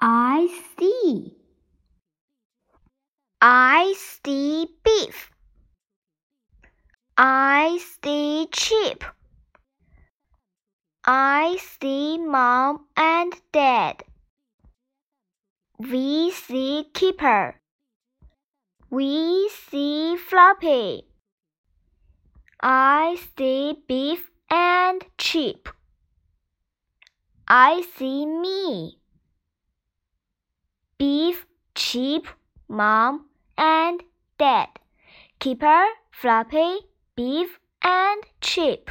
I see. I see Biff. I see Chip. I see mom and dad. We see Kipper. We see Floppy. I see Biff and Chip. I see me. Chip, mom, and dad. Kipper, Floppy, Biff, and Chip.